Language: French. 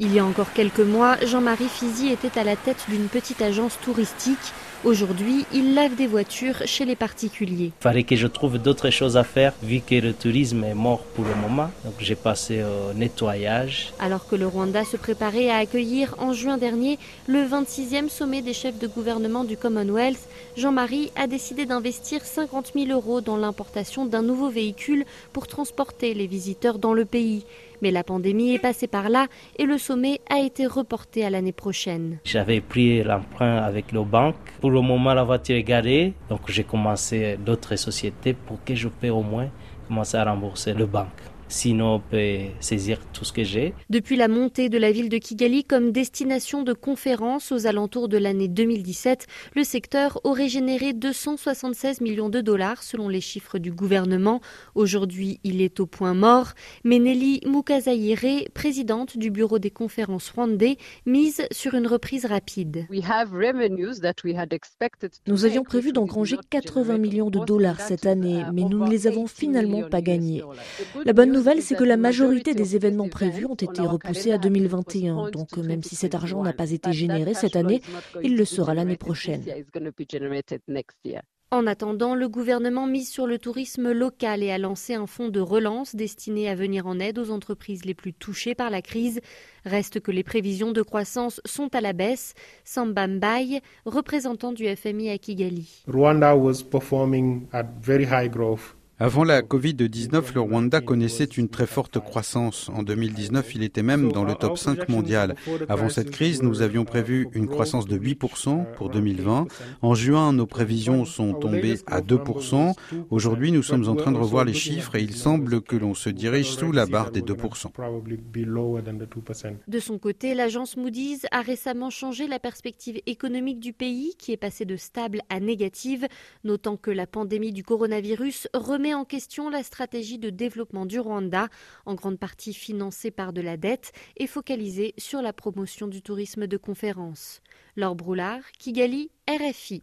Il y a encore quelques mois, Jean-Marie Fizi était à la tête d'une petite agence touristique. Aujourd'hui, il lave des voitures chez les particuliers. Il fallait que je trouve d'autres choses à faire vu que le tourisme est mort pour le moment. Donc j'ai passé au nettoyage. Alors que le Rwanda se préparait à accueillir en juin dernier le 26e sommet des chefs de gouvernement du Commonwealth, Jean-Marie a décidé d'investir 50 000 euros dans l'importation d'un nouveau véhicule pour transporter les visiteurs dans le pays. Mais la pandémie est passée par là et le sommet a été reporté à l'année prochaine. J'avais pris l'emprunt avec nos banques. Pour le moment, la voiture est garée. Donc j'ai commencé d'autres sociétés pour que je puisse au moins commencer à rembourser le banque. Sinon, on peut saisir tout ce que j'ai. Depuis la montée de la ville de Kigali comme destination de conférences aux alentours de l'année 2017, le secteur aurait généré 276 millions de dollars selon les chiffres du gouvernement. Aujourd'hui, il est au point mort. Mais Nelly Mukazayire, présidente du bureau des conférences rwandais, mise sur une reprise rapide. Nous avions prévu d'engranger 80 millions de dollars cette année, mais nous ne les avons finalement pas gagnés. La bonne nouvelle, c'est que la majorité des événements prévus ont été repoussés à 2021. Donc même si cet argent n'a pas été généré cette année, il le sera l'année prochaine. En attendant, le gouvernement mise sur le tourisme local et a lancé un fonds de relance destiné à venir en aide aux entreprises les plus touchées par la crise. Reste que les prévisions de croissance sont à la baisse. Samba Mbaye, représentant du FMI à Kigali. Rwanda was performing at very high growth. Avant la Covid-19, le Rwanda connaissait une très forte croissance. En 2019, il était même dans le top 5 mondial. Avant cette crise, nous avions prévu une croissance de 8% pour 2020. En juin, nos prévisions sont tombées à 2%. Aujourd'hui, nous sommes en train de revoir les chiffres et il semble que l'on se dirige sous la barre des 2%. De son côté, l'agence Moody's a récemment changé la perspective économique du pays qui est passée de stable à négative, notant que la pandémie du coronavirus remet met en question la stratégie de développement du Rwanda, en grande partie financée par de la dette et focalisée sur la promotion du tourisme de conférence. Laure Broulard, Kigali, RFI.